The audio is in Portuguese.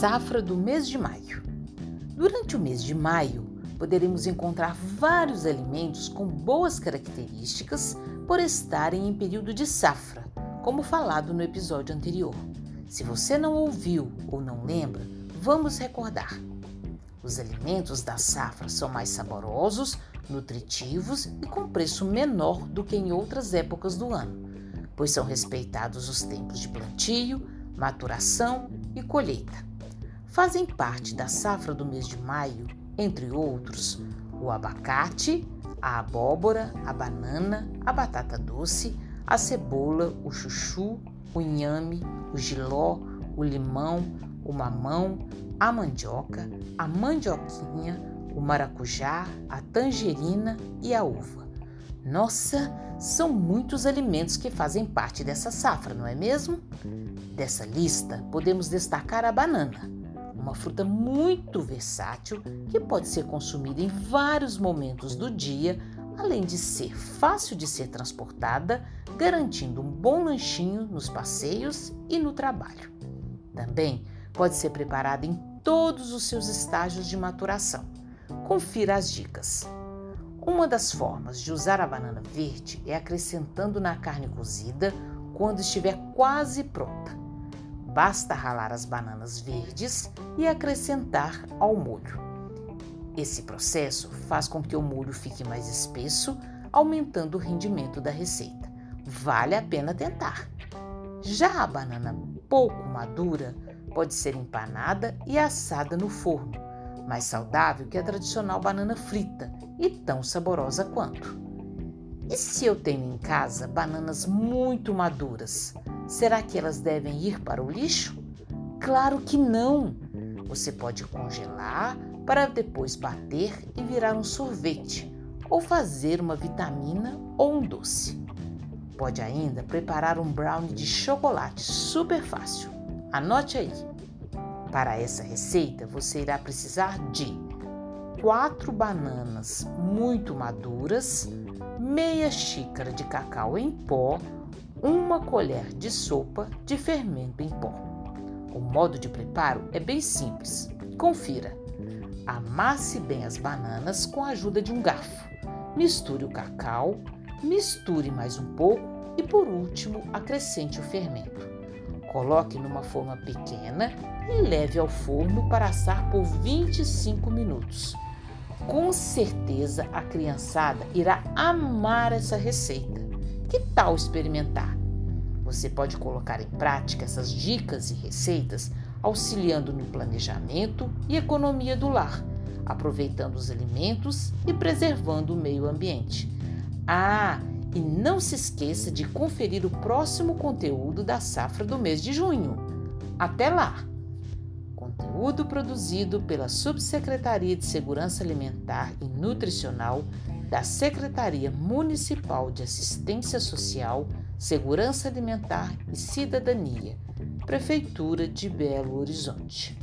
Safra do mês de maio. Durante o mês de maio, poderemos encontrar vários alimentos com boas características por estarem em período de safra, como falado no episódio anterior. Se você não ouviu ou não lembra, vamos recordar. Os alimentos da safra são mais saborosos, nutritivos e com preço menor do que em outras épocas do ano, pois são respeitados os tempos de plantio, maturação e colheita. Fazem parte da safra do mês de maio, entre outros, o abacate, a abóbora, a banana, a batata doce, a cebola, o chuchu, o inhame, o giló, o limão, o mamão, a mandioca, a mandioquinha, o maracujá, a tangerina e a uva. Nossa, são muitos alimentos que fazem parte dessa safra, não é mesmo? Dessa lista, podemos destacar a banana, uma fruta muito versátil que pode ser consumida em vários momentos do dia, além de ser fácil de ser transportada, garantindo um bom lanchinho nos passeios e no trabalho. Também pode ser preparada em todos os seus estágios de maturação. Confira as dicas. Uma das formas de usar a banana verde é acrescentando na carne cozida quando estiver quase pronta. Basta ralar as bananas verdes e acrescentar ao molho. Esse processo faz com que o molho fique mais espesso, aumentando o rendimento da receita. Vale a pena tentar. Já a banana pouco madura pode ser empanada e assada no forno, mais saudável que a tradicional banana frita e tão saborosa quanto. E se eu tenho em casa bananas muito maduras, será que elas devem ir para o lixo? Claro que não! Você pode congelar para depois bater e virar um sorvete ou fazer uma vitamina ou um doce. Pode ainda preparar um brownie de chocolate super fácil. Anote aí. Para essa receita, você irá precisar de 4 bananas muito maduras, meia xícara de cacau em pó, uma colher de sopa de fermento em pó. O modo de preparo é bem simples. Confira. Amasse bem as bananas com a ajuda de um garfo. Misture o cacau, misture mais um pouco e, por último, acrescente o fermento. Coloque numa forma pequena e leve ao forno para assar por 25 minutos. Com certeza a criançada irá amar essa receita. Que tal experimentar? Você pode colocar em prática essas dicas e receitas auxiliando no planejamento e economia do lar, aproveitando os alimentos e preservando o meio ambiente. Ah, e não se esqueça de conferir o próximo conteúdo da safra do mês de junho. Até lá! Conteúdo produzido pela Subsecretaria de Segurança Alimentar e Nutricional da Secretaria Municipal de Assistência Social, Segurança Alimentar e Cidadania, Prefeitura de Belo Horizonte.